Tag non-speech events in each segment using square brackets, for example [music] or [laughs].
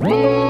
Whoa!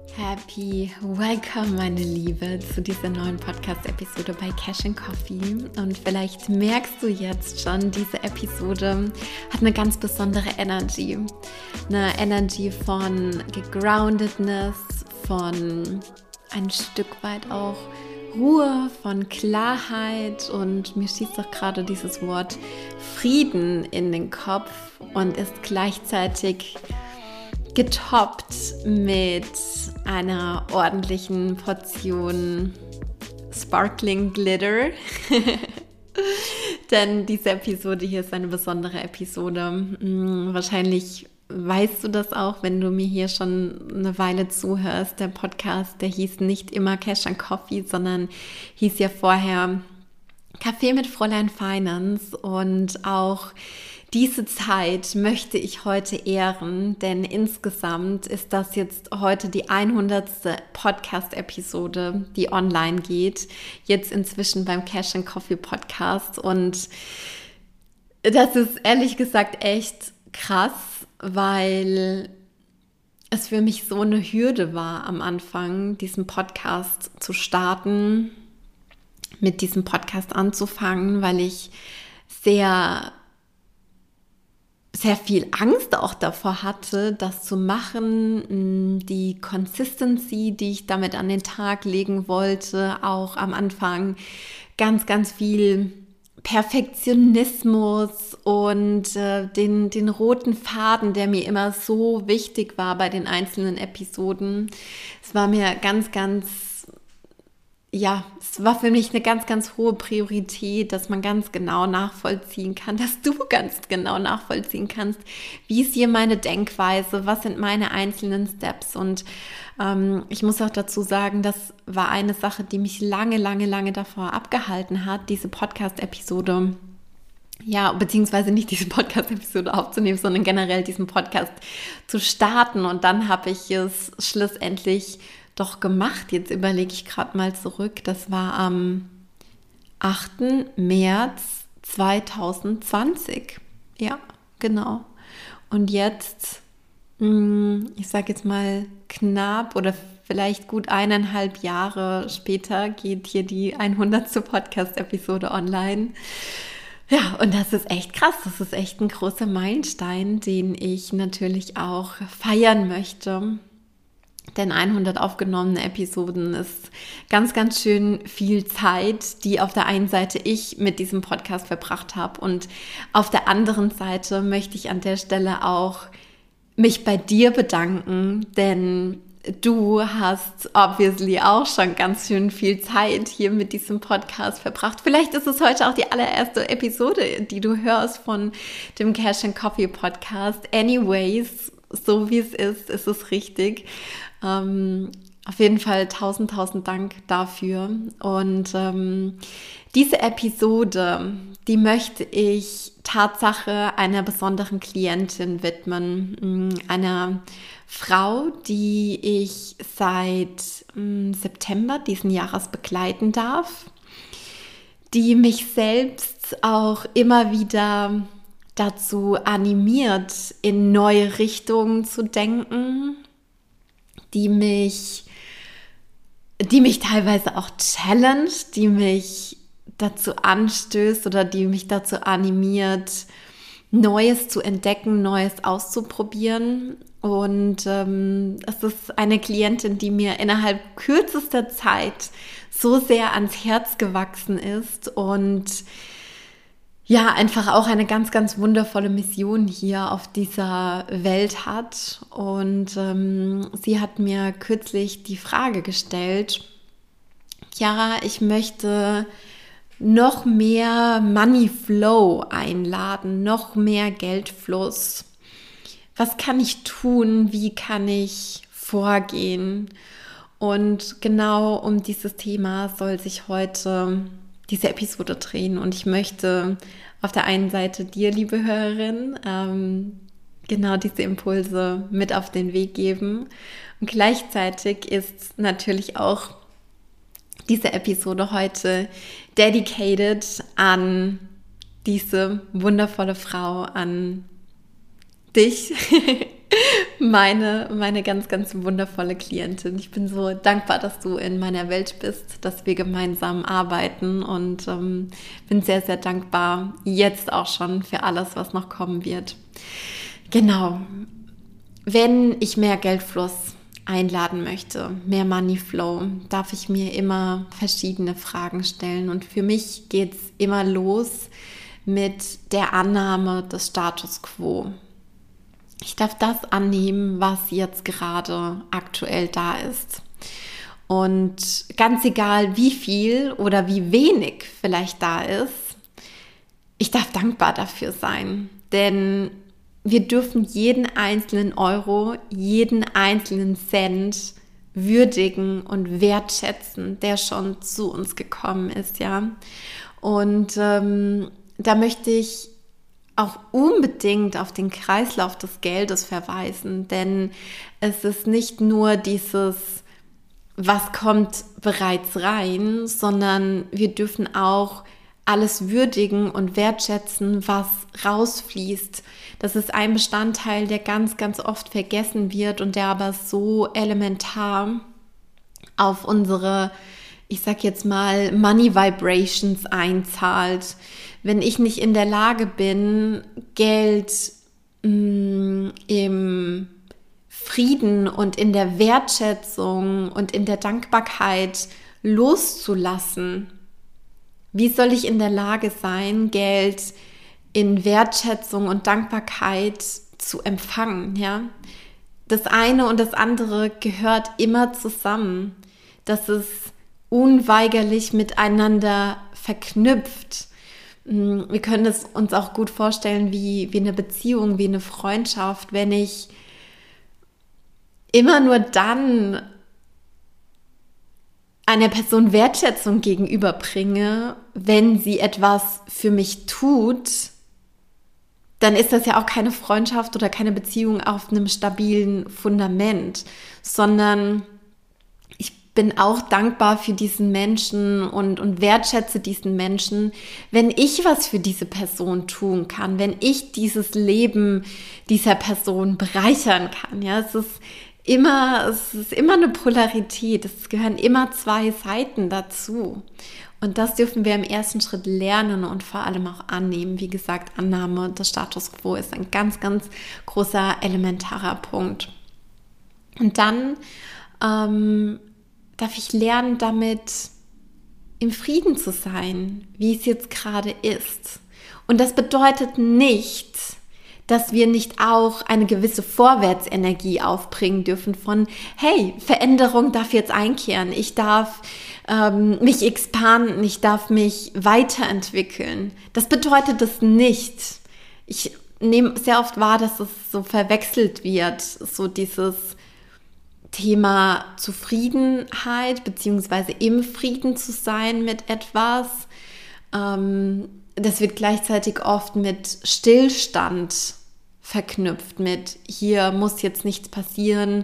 Happy Welcome, meine Liebe, zu dieser neuen Podcast-Episode bei Cash and Coffee. Und vielleicht merkst du jetzt schon, diese Episode hat eine ganz besondere Energy. Eine Energy von Gegroundedness, von ein Stück weit auch Ruhe, von Klarheit und mir schießt doch gerade dieses Wort Frieden in den Kopf und ist gleichzeitig getoppt mit einer ordentlichen Portion Sparkling Glitter. [laughs] Denn diese Episode hier ist eine besondere Episode. Mm, wahrscheinlich weißt du das auch, wenn du mir hier schon eine Weile zuhörst. Der Podcast, der hieß nicht immer Cash and Coffee, sondern hieß ja vorher Kaffee mit Fräulein Finance und auch diese Zeit möchte ich heute ehren, denn insgesamt ist das jetzt heute die 100. Podcast-Episode, die online geht. Jetzt inzwischen beim Cash and Coffee Podcast. Und das ist ehrlich gesagt echt krass, weil es für mich so eine Hürde war am Anfang, diesen Podcast zu starten, mit diesem Podcast anzufangen, weil ich sehr sehr viel Angst auch davor hatte, das zu machen, die Consistency, die ich damit an den Tag legen wollte, auch am Anfang ganz, ganz viel Perfektionismus und äh, den, den roten Faden, der mir immer so wichtig war bei den einzelnen Episoden. Es war mir ganz, ganz ja, es war für mich eine ganz, ganz hohe Priorität, dass man ganz genau nachvollziehen kann, [laughs] dass du ganz genau nachvollziehen kannst, wie ist hier meine Denkweise, was sind meine einzelnen Steps. Und ähm, ich muss auch dazu sagen, das war eine Sache, die mich lange, lange, lange davor abgehalten hat, diese Podcast-Episode ja, beziehungsweise nicht diese Podcast-Episode aufzunehmen, sondern generell diesen Podcast zu starten. Und dann habe ich es schlussendlich doch gemacht? Jetzt überlege ich gerade mal zurück. Das war am 8. März 2020. Ja, genau. Und jetzt, hm, ich sage jetzt mal knapp oder vielleicht gut eineinhalb Jahre später geht hier die 100. Podcast-Episode online. Ja, und das ist echt krass. Das ist echt ein großer Meilenstein, den ich natürlich auch feiern möchte. Denn 100 aufgenommene Episoden ist ganz, ganz schön viel Zeit, die auf der einen Seite ich mit diesem Podcast verbracht habe. Und auf der anderen Seite möchte ich an der Stelle auch mich bei dir bedanken, denn du hast obviously auch schon ganz schön viel Zeit hier mit diesem Podcast verbracht. Vielleicht ist es heute auch die allererste Episode, die du hörst von dem Cash and Coffee Podcast. Anyways, so wie es ist, ist es richtig. Ähm, auf jeden Fall tausend, tausend Dank dafür. Und ähm, diese Episode, die möchte ich Tatsache einer besonderen Klientin widmen. Mm, einer Frau, die ich seit mm, September diesen Jahres begleiten darf, die mich selbst auch immer wieder dazu animiert, in neue Richtungen zu denken, die mich, die mich teilweise auch challenge, die mich dazu anstößt oder die mich dazu animiert, Neues zu entdecken, Neues auszuprobieren. Und ähm, es ist eine Klientin, die mir innerhalb kürzester Zeit so sehr ans Herz gewachsen ist und ja, einfach auch eine ganz, ganz wundervolle Mission hier auf dieser Welt hat. Und ähm, sie hat mir kürzlich die Frage gestellt, Chiara, ich möchte noch mehr Money Flow einladen, noch mehr Geldfluss. was kann ich tun, wie kann ich vorgehen. Und genau um dieses Thema soll sich heute diese Episode drehen. Und ich möchte auf der einen Seite dir, liebe Hörerin, ähm, genau diese Impulse mit auf den Weg geben. Und gleichzeitig ist natürlich auch diese Episode heute dedicated an diese wundervolle Frau, an dich, [laughs] meine, meine ganz, ganz wundervolle Klientin. Ich bin so dankbar, dass du in meiner Welt bist, dass wir gemeinsam arbeiten und ähm, bin sehr, sehr dankbar jetzt auch schon für alles, was noch kommen wird. Genau. Wenn ich mehr Geldfluss einladen möchte, mehr Money Flow, darf ich mir immer verschiedene Fragen stellen. Und für mich geht es immer los mit der Annahme des Status quo. Ich darf das annehmen, was jetzt gerade aktuell da ist. Und ganz egal, wie viel oder wie wenig vielleicht da ist, ich darf dankbar dafür sein. Denn wir dürfen jeden einzelnen Euro, jeden einzelnen Cent würdigen und wertschätzen, der schon zu uns gekommen ist, ja. Und ähm, da möchte ich auch unbedingt auf den Kreislauf des Geldes verweisen, denn es ist nicht nur dieses, was kommt bereits rein, sondern wir dürfen auch alles würdigen und wertschätzen, was rausfließt. Das ist ein Bestandteil, der ganz, ganz oft vergessen wird und der aber so elementar auf unsere, ich sag jetzt mal, Money Vibrations einzahlt wenn ich nicht in der Lage bin, Geld mh, mm, im Frieden und in der Wertschätzung und in der Dankbarkeit loszulassen, wie soll ich in der Lage sein, Geld in Wertschätzung und Dankbarkeit zu empfangen, ja? Das eine und das andere gehört immer zusammen. Das ist unweigerlich miteinander verknüpft. Mm, wir können es uns auch gut vorstellen wie, wie eine Beziehung, wie eine Freundschaft, wenn ich immer nur dann einer Person Wertschätzung gegenüberbringe, wenn sie etwas für mich tut, dann ist das ja auch keine Freundschaft oder keine Beziehung auf einem stabilen Fundament, sondern bin auch dankbar für diesen Menschen und, und wertschätze diesen Menschen, wenn ich was für diese Person tun kann, wenn ich dieses Leben dieser Person bereichern kann. Ja, es ist immer, es ist immer eine Polarität. Es gehören immer zwei Seiten dazu. Und das dürfen wir im ersten Schritt lernen und vor allem auch annehmen. Wie gesagt, Annahme des Status quo ist ein ganz, ganz großer elementarer Punkt. Und dann ähm, darf ich lernen, damit im Frieden zu sein, wie es jetzt gerade ist. Und das bedeutet nicht, dass wir nicht auch eine gewisse Vorwärtsenergie aufbringen dürfen von, hey, Veränderung darf jetzt einkehren, ich darf ähm, mich expanden, ich darf mich weiterentwickeln. Das bedeutet es nicht. Ich nehme sehr oft wahr, dass es so verwechselt wird, so dieses, Thema Zufriedenheit beziehungsweise im Frieden zu sein mit etwas. Ähm, das wird gleichzeitig oft mit Stillstand verknüpft, mit hier muss jetzt nichts passieren,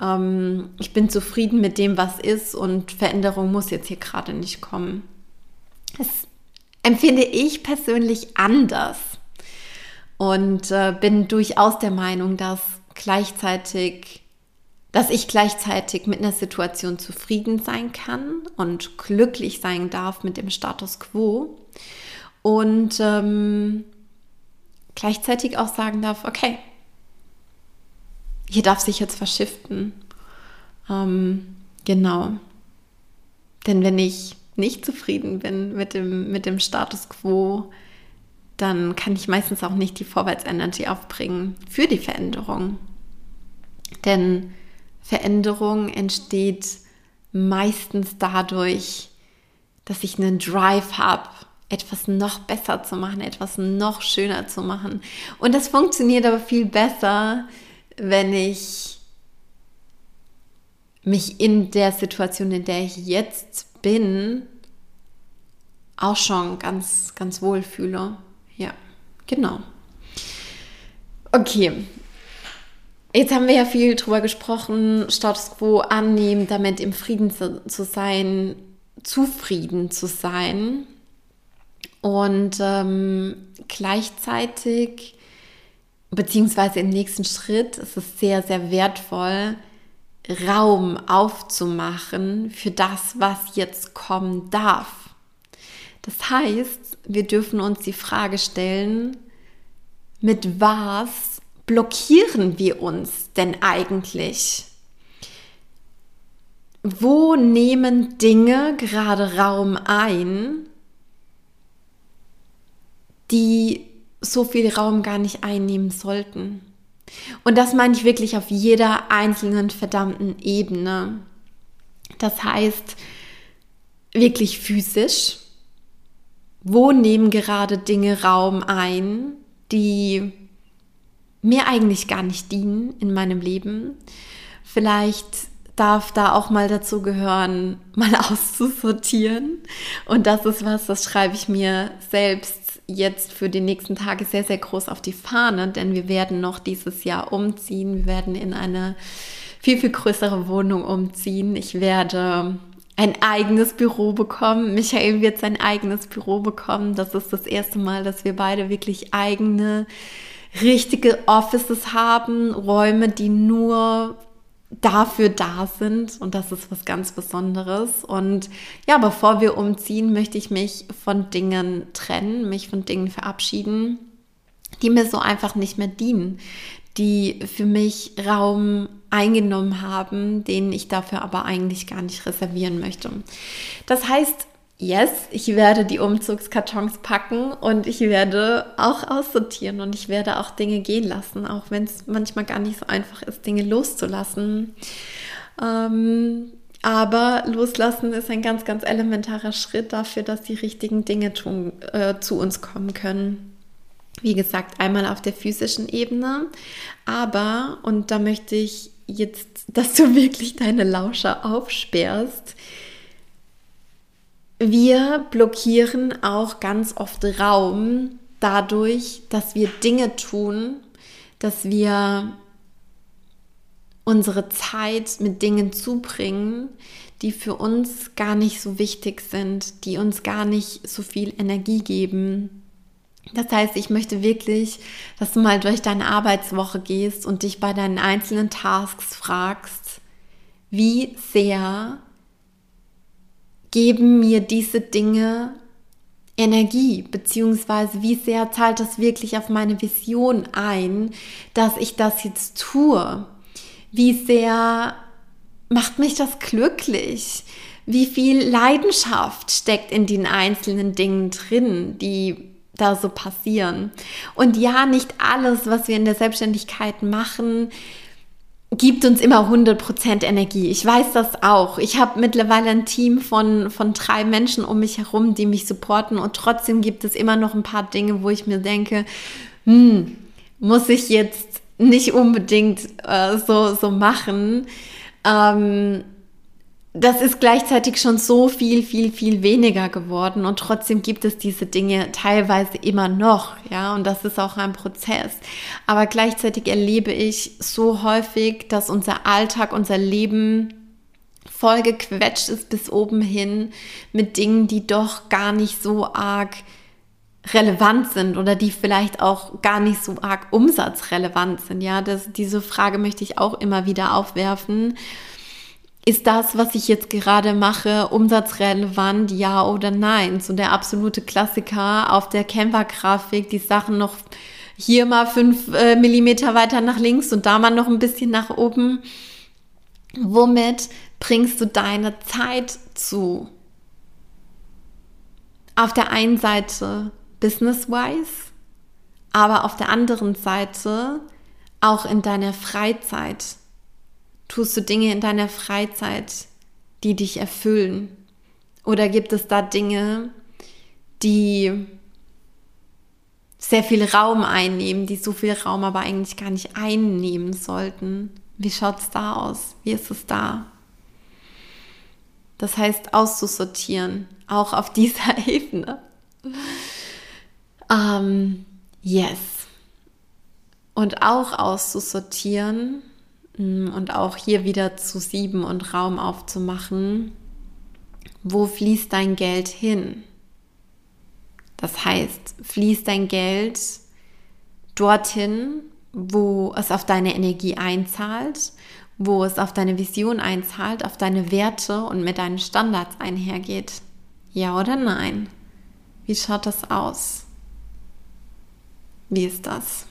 ähm, ich bin zufrieden mit dem, was ist und Veränderung muss jetzt hier gerade nicht kommen. Das empfinde ich persönlich anders und äh, bin durchaus der Meinung, dass gleichzeitig dass ich gleichzeitig mit einer Situation zufrieden sein kann und glücklich sein darf mit dem Status quo und ähm, gleichzeitig auch sagen darf, okay, hier darf sich jetzt verschiften. Ähm, genau. Denn wenn ich nicht zufrieden bin mit dem, mit dem Status quo, dann kann ich meistens auch nicht die Vorwärtsenergie aufbringen für die Veränderung. Denn Veränderung entsteht meistens dadurch, dass ich einen Drive habe, etwas noch besser zu machen, etwas noch schöner zu machen. Und das funktioniert aber viel besser, wenn ich mich in der Situation, in der ich jetzt bin, auch schon ganz, ganz wohl fühle. Ja, genau. Okay. Jetzt haben wir ja viel drüber gesprochen, Status quo annehmen, damit im Frieden zu, zu sein, zufrieden zu sein. Und ähm, gleichzeitig, beziehungsweise im nächsten Schritt, ist es sehr, sehr wertvoll, Raum aufzumachen für das, was jetzt kommen darf. Das heißt, wir dürfen uns die Frage stellen, mit was blockieren wir uns denn eigentlich? Wo nehmen Dinge gerade Raum ein, die so viel Raum gar nicht einnehmen sollten. Und das meine ich wirklich auf jeder einzelnen verdammten Ebene. Das heißt, wirklich physisch. Wo nehmen gerade Dinge Raum ein, die mir eigentlich gar nicht dienen in meinem Leben? Vielleicht darf da auch mal dazu gehören, [laughs] mal auszusortieren. Und das ist was, das schreibe ich mir selbst jetzt für die nächsten Tage sehr, sehr groß auf die Fahne, denn wir werden noch dieses Jahr umziehen. Wir werden in eine viel, viel größere Wohnung umziehen. Ich werde ein eigenes Büro bekommen. Michael wird sein eigenes Büro bekommen. Das ist das erste Mal, dass wir beide wirklich eigene, richtige Offices haben. Räume, die nur dafür da sind und das ist was ganz Besonderes. Und ja, bevor wir umziehen, möchte ich mich von Dingen trennen, mich von Dingen verabschieden, die mir so einfach nicht mehr dienen, die für mich Raum eingenommen haben, den ich dafür aber eigentlich gar nicht reservieren möchte. Das heißt, yes, ich werde die Umzugskartons packen und ich werde auch aussortieren und ich werde auch Dinge gehen lassen, auch wenn es manchmal gar nicht so einfach ist, Dinge loszulassen. Ähm, aber loslassen ist ein ganz, ganz elementarer Schritt dafür, dass die richtigen Dinge tun, äh, zu uns kommen können. Wie gesagt, einmal auf der physischen Ebene, aber, und da möchte ich jetzt, [laughs] dass du wirklich deine Lauscher aufsperrst, wir blockieren auch ganz oft Raum dadurch, dass wir Dinge tun, dass wir unsere Zeit mit Dingen zubringen, die für uns gar nicht so wichtig sind, die uns gar nicht so viel Energie geben. Das heißt, ich möchte wirklich, dass du mal durch deine Arbeitswoche gehst und dich bei deinen einzelnen Tasks fragst, wie sehr geben mir diese Dinge Energie, beziehungsweise wie sehr zahlt das wirklich auf meine Vision ein, dass ich das jetzt tue? Wie sehr macht mich das glücklich? Wie viel Leidenschaft steckt in den einzelnen Dingen drin, die da so passieren? Und ja, nicht alles, was wir in der Selbstständigkeit machen, gibt uns immer 100% Energie. Ich weiß das auch. Ich habe mittlerweile ein Team von, von drei Menschen um mich herum, die mich supporten und trotzdem gibt es immer noch ein paar Dinge, wo ich mir denke, hm, muss ich jetzt nicht unbedingt äh, so, so machen. Ähm, das ist gleichzeitig schon so viel, viel, viel weniger geworden und trotzdem gibt es diese Dinge teilweise immer noch, ja, und das ist auch ein Prozess. Aber gleichzeitig erlebe ich so häufig, dass unser Alltag, unser Leben voll gequetscht ist bis oben hin mit Dingen, die doch gar nicht so arg relevant sind oder die vielleicht auch gar nicht so arg umsatzrelevant sind. Ja, das, diese Frage möchte ich auch immer wieder aufwerfen ist das, was ich jetzt gerade mache, umsatzrelevant, ja oder nein? So der absolute Klassiker auf der Canva-Grafik, die Sachen noch hier mal fünf äh, Millimeter weiter nach links und da mal noch ein bisschen nach oben. Womit bringst du deine Zeit zu? Auf der einen Seite business-wise, aber auf der anderen Seite auch in deiner Freizeit. Tust du Dinge in deiner Freizeit, die dich erfüllen? Oder gibt es da Dinge, die sehr viel Raum einnehmen, die so viel Raum aber eigentlich gar nicht einnehmen sollten. Wie schaut es da aus? Wie ist es da? Das heißt, auszusortieren, auch auf [laughs] dieser Ebene. Ähm, yes. Und auch auszusortieren und auch hier wieder zu sieben und Raum aufzumachen. Wo fließt dein Geld hin? Das heißt, fließt dein Geld dorthin, wo es auf deine Energie einzahlt, wo es auf deine Vision einzahlt, auf deine Werte und mit deinen Standards einhergeht. Ja oder nein? Wie schaut das aus? Wie ist das?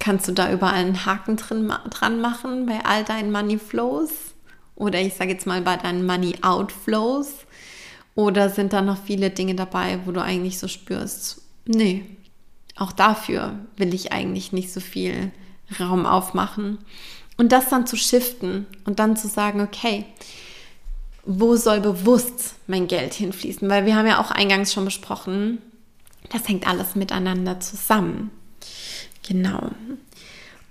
Kannst du da überall einen Haken drin, dran machen bei all deinen Money Flows? Oder ich sage jetzt mal bei deinen Money Outflows? Oder sind da noch viele Dinge dabei, wo du eigentlich so spürst, nee, auch dafür will ich eigentlich nicht so viel Raum aufmachen. Und das dann zu shiften und dann zu sagen, okay, wo soll bewusst mein Geld hinfließen? Weil wir haben ja auch eingangs schon besprochen, das hängt alles miteinander zusammen. Genau.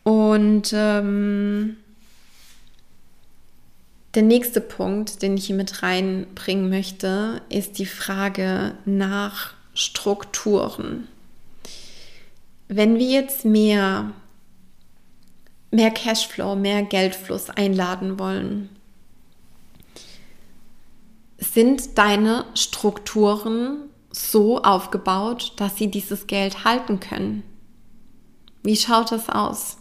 Und ähm, der nächste Punkt, den ich hier mit reinbringen möchte, ist die Frage nach Strukturen. Wenn wir jetzt mehr, mehr Cashflow, mehr Geldfluss einladen wollen, sind deine Strukturen so aufgebaut, dass sie dieses Geld halten können? Wie schaut das aus?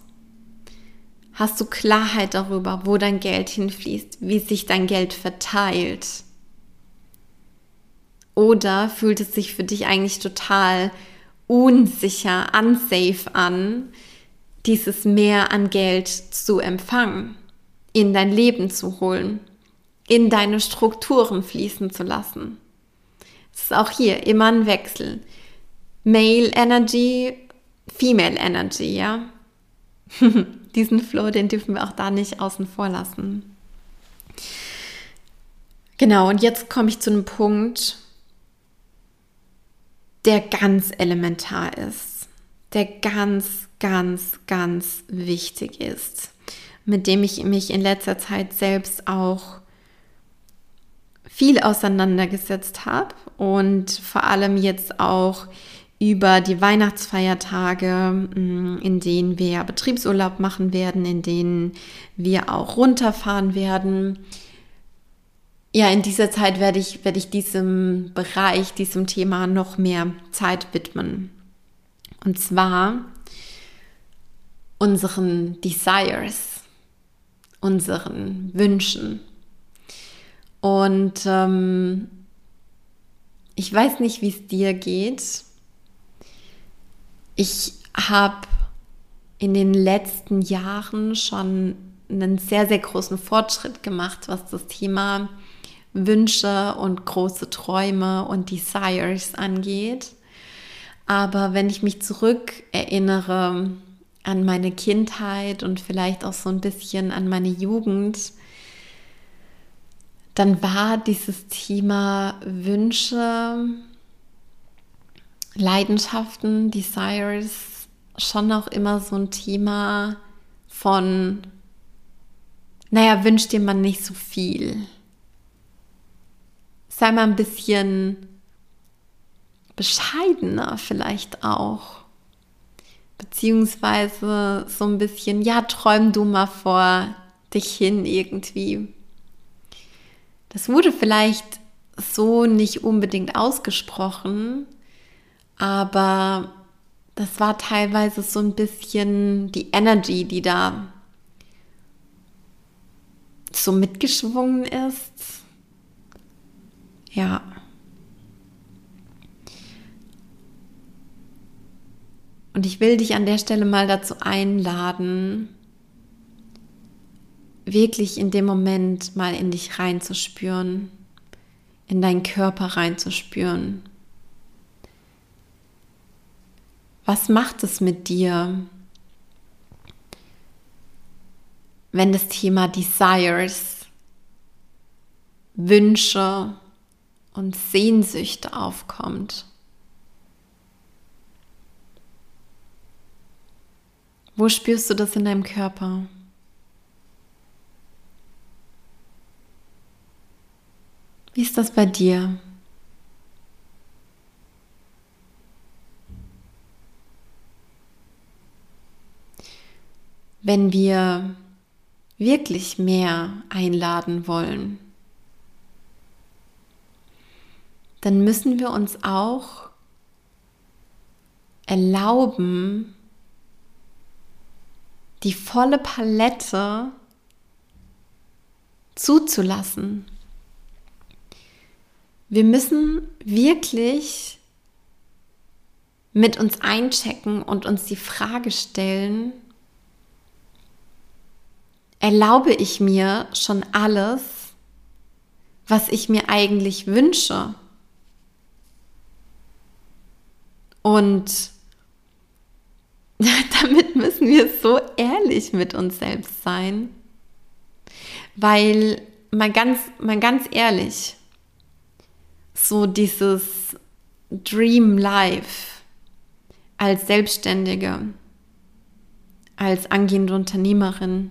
Hast du Klarheit darüber, wo dein Geld hinfließt, wie sich dein Geld verteilt? Oder fühlt es sich für dich eigentlich total unsicher, unsafe an, dieses Mehr an Geld zu empfangen, in dein Leben zu holen, in deine Strukturen fließen zu lassen? Es ist auch hier immer ein Wechsel. Male Energy, Female Energy, ja? [laughs] diesen Flow, den dürfen wir auch da nicht außen vor lassen. Genau, und jetzt komme ich zu einem Punkt, der ganz elementar ist, der ganz, ganz, ganz wichtig ist, mit dem ich mich in letzter Zeit selbst auch viel auseinandergesetzt habe und vor allem jetzt auch über die Weihnachtsfeiertage, mm, in denen wir Betriebsurlaub machen werden, in denen wir auch runterfahren werden. Ja, in dieser Zeit werde ich, werde ich diesem Bereich, diesem Thema noch mehr Zeit widmen. Und zwar unseren Desires, unseren Wünschen. Und ähm, ich weiß nicht, wie es dir geht ich habe in den letzten Jahren schon einen sehr, sehr großen Fortschritt gemacht, was das Thema Wünsche und große Träume und Desires angeht. Aber wenn ich mich zurück erinnere an meine Kindheit und vielleicht auch so ein bisschen an meine Jugend, dann war dieses Thema Wünsche Leidenschaften, Desires schon auch immer so ein Thema von, naja, wünscht dir man nicht so viel. Sei mal ein bisschen bescheidener vielleicht auch. Beziehungsweise so ein bisschen, ja, träum du mal vor dich hin irgendwie. Das wurde vielleicht so nicht unbedingt ausgesprochen, aber das war teilweise so ein bisschen die Energy, die da so mitgeschwungen ist. Ja. Und ich will dich an der Stelle mal dazu einladen, wirklich in dem Moment mal in dich reinzuspüren, in deinen Körper reinzuspüren. Was macht es mit dir, wenn das Thema Desires, Wünsche und Sehnsüchte aufkommt. Wo spürst du das in deinem Körper? Wie ist das bei dir? Wenn wir wirklich mehr einladen wollen, dann müssen wir uns auch erlauben, die volle Palette zuzulassen. Wir müssen wirklich mit uns einchecken und uns die Frage stellen, erlaube ich mir schon alles, was ich mir eigentlich wünsche? Und [laughs] damit müssen wir so ehrlich mit uns selbst sein. Weil, mal ganz, mal ganz ehrlich, so dieses Dream Life als Selbstständige, als angehende Unternehmerin.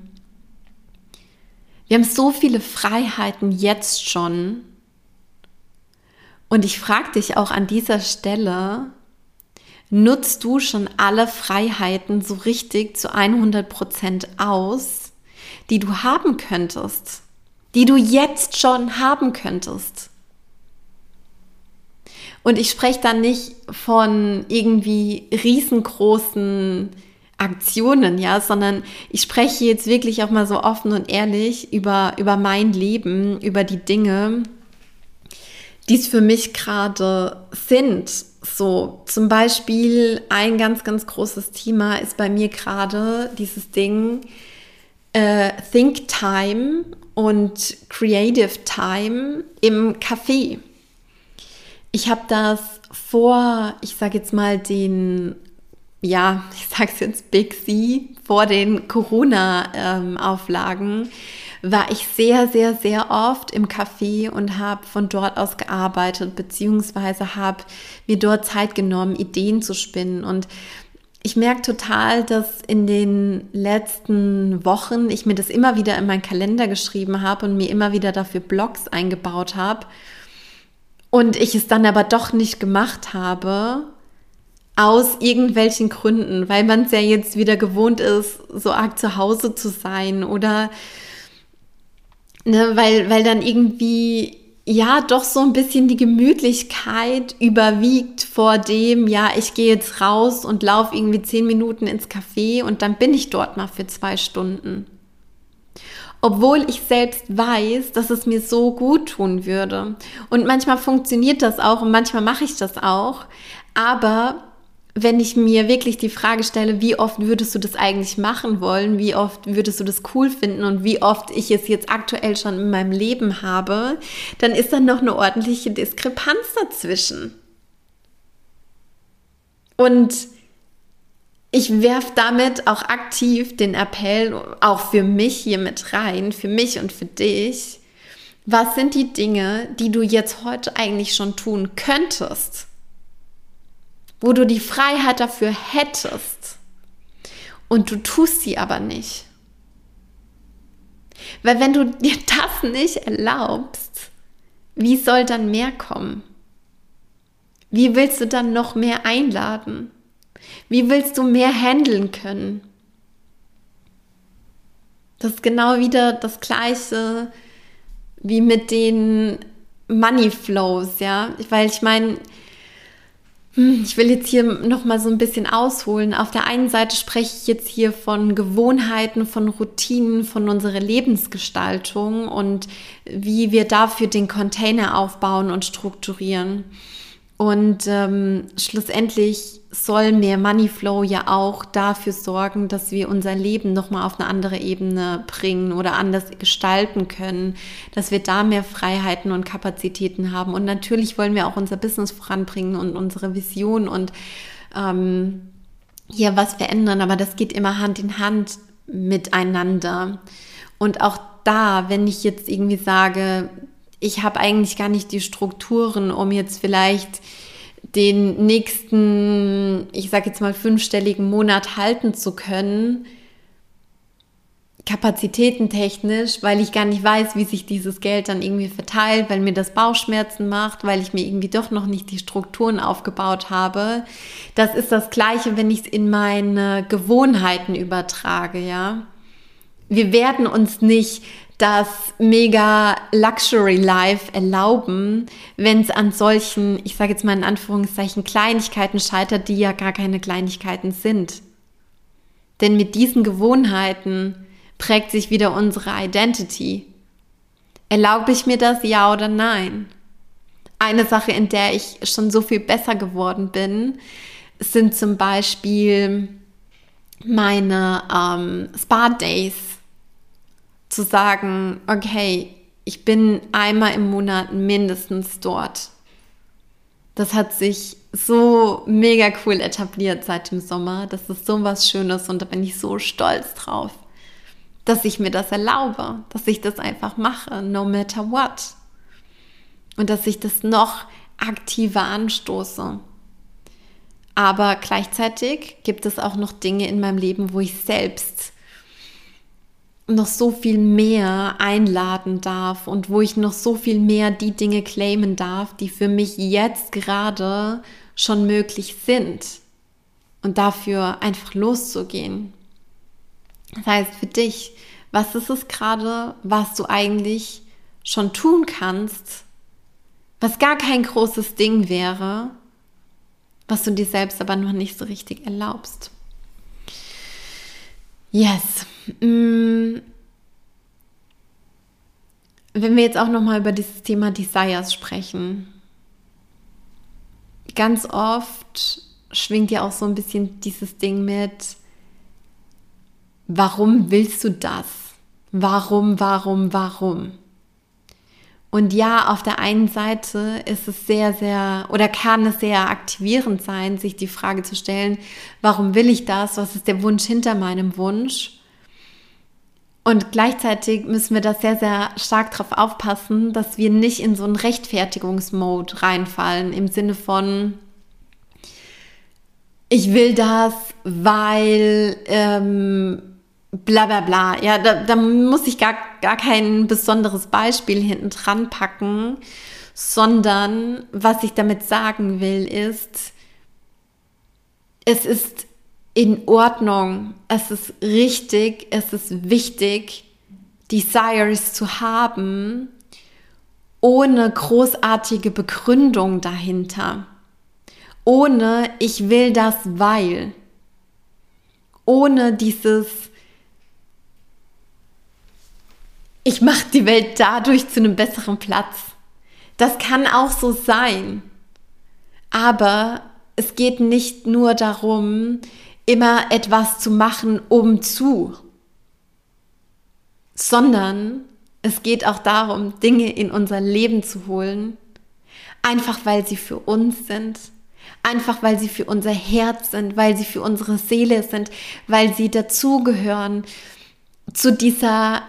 Wir haben so viele Freiheiten jetzt schon. Und ich frage dich auch an dieser Stelle, nutzt du schon alle Freiheiten so richtig zu 100 Prozent aus, die du haben könntest, die du jetzt schon haben könntest. Und ich spreche dann nicht von irgendwie riesengroßen Aktionen, ja, sondern ich spreche jetzt wirklich auch mal so offen und ehrlich über, über mein Leben, über die Dinge, die es für mich gerade sind. So, zum Beispiel ein ganz, ganz großes Thema ist bei mir gerade dieses Ding äh, Think Time und Creative Time im Café. Ich habe das vor, ich sage jetzt mal den, ja, ich sage es jetzt Big C, vor den Corona-Auflagen. Ähm, war ich sehr, sehr, sehr oft im Café und habe von dort aus gearbeitet, beziehungsweise habe mir dort Zeit genommen, Ideen zu spinnen. Und ich merke total, dass in den letzten Wochen ich mir das immer wieder in meinen Kalender geschrieben habe und mir immer wieder dafür Blogs eingebaut habe. Und ich es dann aber doch nicht gemacht habe, aus irgendwelchen Gründen, weil man es ja jetzt wieder gewohnt ist, so arg zu Hause zu sein oder ne, weil, weil dann irgendwie ja doch so ein bisschen die Gemütlichkeit überwiegt vor dem, ja, ich gehe jetzt raus und laufe irgendwie zehn Minuten ins Café und dann bin ich dort mal für zwei Stunden. Obwohl ich selbst weiß, dass es mir so gut tun würde. Und manchmal funktioniert das auch und manchmal mache ich das auch. Aber wenn ich mir wirklich die Frage stelle, wie oft würdest du das eigentlich machen wollen, wie oft würdest du das cool finden und wie oft ich es jetzt aktuell schon in meinem Leben habe, dann ist dann noch eine ordentliche Diskrepanz dazwischen. Und ich werfe damit auch aktiv den Appell auch für mich hier mit rein, für mich und für dich. Was sind die Dinge, die du jetzt heute eigentlich schon tun könntest? Wo du die Freiheit dafür hättest und du tust sie aber nicht. Weil wenn du dir das nicht erlaubst, wie soll dann mehr kommen? Wie willst du dann noch mehr einladen? Wie willst du mehr handeln können? Das ist genau wieder das gleiche wie mit den Money Flows, ja, weil ich meine, ich will jetzt hier noch mal so ein bisschen ausholen. Auf der einen Seite spreche ich jetzt hier von Gewohnheiten, von Routinen, von unserer Lebensgestaltung und wie wir dafür den Container aufbauen und strukturieren. Und ähm, schlussendlich soll mehr Moneyflow ja auch dafür sorgen, dass wir unser Leben nochmal auf eine andere Ebene bringen oder anders gestalten können, dass wir da mehr Freiheiten und Kapazitäten haben. Und natürlich wollen wir auch unser Business voranbringen und unsere Vision und ähm, hier was verändern, aber das geht immer Hand in Hand miteinander. Und auch da, wenn ich jetzt irgendwie sage, ich habe eigentlich gar nicht die Strukturen, um jetzt vielleicht den nächsten, ich sage jetzt mal, fünfstelligen Monat halten zu können, kapazitätentechnisch, weil ich gar nicht weiß, wie sich dieses Geld dann irgendwie verteilt, weil mir das Bauchschmerzen macht, weil ich mir irgendwie doch noch nicht die Strukturen aufgebaut habe. Das ist das Gleiche, wenn ich es in meine Gewohnheiten übertrage, ja. Wir werden uns nicht das mega Luxury Life erlauben, wenn es an solchen, ich sage jetzt mal in Anführungszeichen, Kleinigkeiten scheitert, die ja gar keine Kleinigkeiten sind. Denn mit diesen Gewohnheiten prägt sich wieder unsere Identity. Erlaube ich mir das, ja oder nein? Eine Sache, in der ich schon so viel besser geworden bin, sind zum Beispiel meine ähm, Spa-Days. Zu sagen, okay, ich bin einmal im Monat mindestens dort. Das hat sich so mega cool etabliert seit dem Sommer. Das ist so was Schönes und da bin ich so stolz drauf dass ich mir das erlaube, dass ich das einfach mache, no matter what. Und dass ich das noch aktiver anstoße. Aber gleichzeitig gibt es auch noch Dinge in meinem Leben, wo ich selbst noch so viel mehr einladen darf und wo ich noch so viel mehr die Dinge claimen darf, die für mich jetzt gerade schon möglich sind. Und dafür einfach loszugehen. Das heißt, für dich, was ist es gerade, was du eigentlich schon tun kannst, was gar kein großes Ding wäre, was du dir selbst aber noch nicht so richtig erlaubst. Yes. Mm. Wenn wir jetzt auch noch mal über dieses Thema Desires sprechen, ganz oft schwingt ja auch so ein bisschen dieses Ding mit, warum willst du das? Warum, warum, warum? Und ja, auf der einen Seite ist es sehr, sehr oder kann es sehr aktivierend sein, sich die Frage zu stellen, warum will ich das? Was ist der Wunsch hinter meinem Wunsch? Und gleichzeitig müssen wir da sehr, sehr stark darauf aufpassen, dass wir nicht in so einen Rechtfertigungsmode reinfallen, im Sinne von, ich will das, weil ähm, bla bla bla. Ja, da, da muss ich gar, gar kein besonderes Beispiel hinten dran packen, sondern was ich damit sagen will, ist, es ist in Ordnung, es ist richtig, es ist wichtig, Desires zu haben, ohne großartige Begründung dahinter. Ohne ich will das, weil. Ohne dieses ich mache die Welt dadurch zu einem besseren Platz. Das kann auch so sein. Aber es geht nicht nur darum, immer etwas zu machen, um zu, sondern es geht auch darum, Dinge in unser Leben zu holen, einfach weil sie für uns sind, einfach weil sie für unser Herz sind, weil sie für unsere Seele sind, weil sie dazugehören zu dieser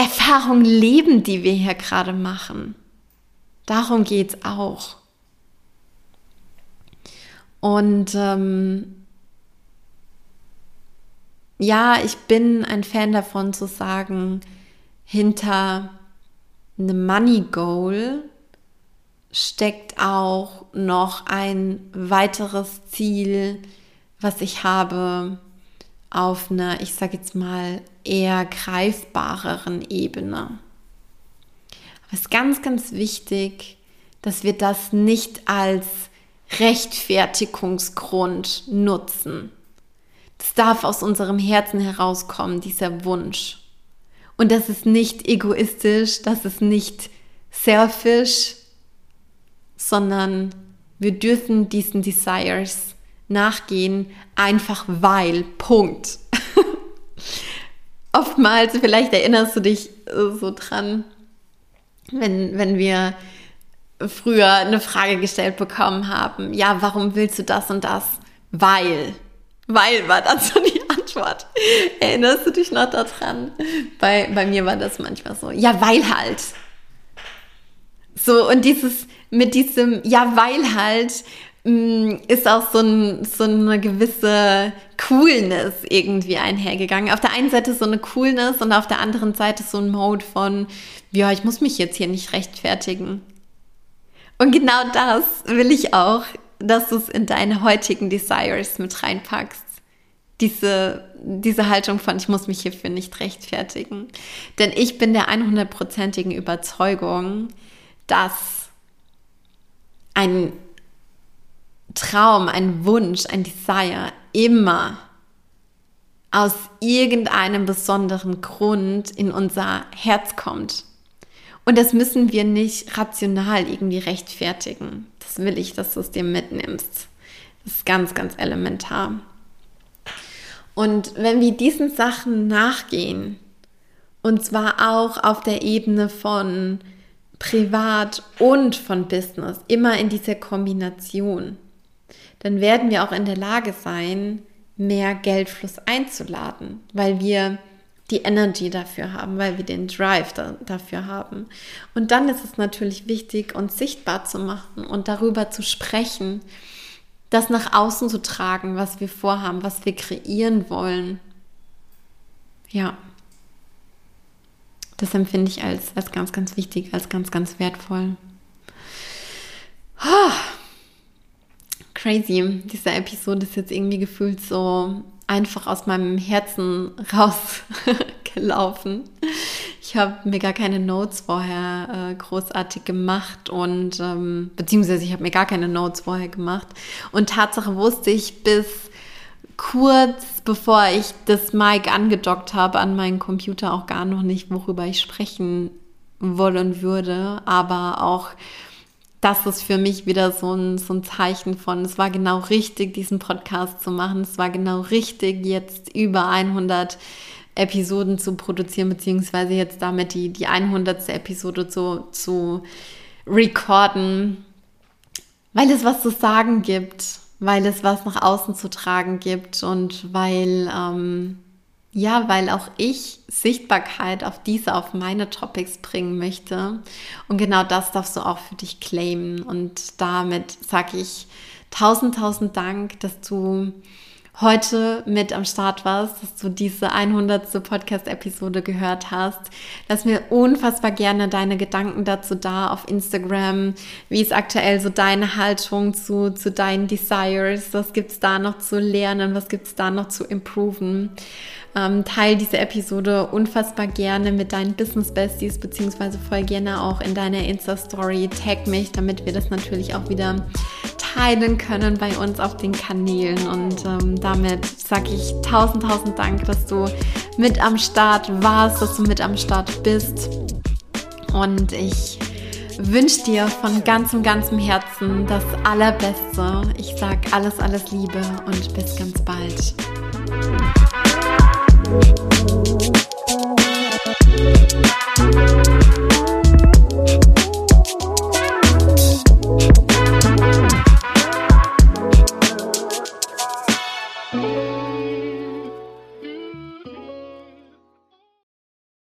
Erfahrung leben, die wir hier gerade machen. Darum geht es auch. Und ähm, ja, ich bin ein Fan davon zu sagen, hinter einem Money Goal steckt auch noch ein weiteres Ziel, was ich habe auf einer, ich sage jetzt mal, eher greifbareren Ebene. Aber es ist ganz, ganz wichtig, dass wir das nicht als Rechtfertigungsgrund nutzen. Das darf aus unserem Herzen herauskommen, dieser Wunsch. Und das ist nicht egoistisch, das ist nicht selfish, sondern wir dürfen diesen Desires nachgehen, einfach weil, Punkt. Oftmals, vielleicht erinnerst du dich so dran, wenn, wenn wir früher eine Frage gestellt bekommen haben, ja, warum willst du das und das? Weil. Weil war dann so die Antwort. [laughs] Erinnerst du dich noch daran? Bei, bei mir war das manchmal so, ja, weil halt. So, und dieses, mit diesem, ja, weil halt, ist auch so, ein, so eine gewisse Coolness irgendwie einhergegangen. Auf der einen Seite so eine Coolness und auf der anderen Seite so ein Mode von, ja, ich muss mich jetzt hier nicht rechtfertigen. Und genau das will ich auch, dass du es in deine heutigen Desires mit reinpackst. Diese, diese Haltung von, ich muss mich hierfür nicht rechtfertigen. Denn ich bin der 100%igen Überzeugung, dass ein Traum, ein Wunsch, ein Desire immer aus irgendeinem besonderen Grund in unser Herz kommt. Und das müssen wir nicht rational irgendwie rechtfertigen. Das will ich, dass du es dir mitnimmst. Das ist ganz, ganz elementar. Und wenn wir diesen Sachen nachgehen, und zwar auch auf der Ebene von privat und von Business, immer in dieser Kombination, dann werden wir auch in der Lage sein, mehr Geldfluss einzuladen, weil wir die Energy dafür haben, weil wir den Drive da, dafür haben. Und dann ist es natürlich wichtig, uns sichtbar zu machen und darüber zu sprechen, das nach außen zu tragen, was wir vorhaben, was wir kreieren wollen. Ja. Das empfinde ich als, als ganz, ganz wichtig, als ganz, ganz wertvoll. Oh, crazy. Diese Episode ist jetzt irgendwie gefühlt so einfach aus meinem Herzen [laughs] rausgelaufen. Ich habe mir gar keine Notes vorher äh, großartig gemacht und ähm, beziehungsweise ich habe mir gar keine Notes vorher gemacht. Und Tatsache wusste ich bis kurz bevor ich das Mic angedockt habe an meinen Computer auch gar noch nicht, worüber ich sprechen wollen würde, aber auch das ist für mich wieder so ein, so ein Zeichen von, es war genau richtig, diesen Podcast zu machen. Es war genau richtig, jetzt über 100 Episoden zu produzieren, beziehungsweise jetzt damit die, die 100. Episode zu, zu recorden, weil es was zu sagen gibt, weil es was nach außen zu tragen gibt und weil ähm, ja, weil auch ich Sichtbarkeit auf diese, auf meine Topics bringen möchte. Und genau das darfst du auch für dich claimen. Und damit sage ich tausend, tausend Dank, dass du heute mit am Start warst, dass du diese 100. Podcast-Episode gehört hast. Lass mir unfassbar gerne deine Gedanken dazu da auf Instagram. Wie ist aktuell so deine Haltung zu, zu deinen Desires? Was gibt es da noch zu lernen? Was gibt es da noch zu improven? Ähm, teil diese Episode unfassbar gerne mit deinen Business Besties, beziehungsweise voll gerne auch in deiner Insta-Story. Tag mich, damit wir das natürlich auch wieder teilen können bei uns auf den Kanälen. Und ähm, damit sage ich tausend, tausend Dank, dass du mit am Start warst, dass du mit am Start bist. Und ich wünsche dir von ganzem, ganzem Herzen das Allerbeste. Ich sage alles, alles Liebe und bis ganz bald.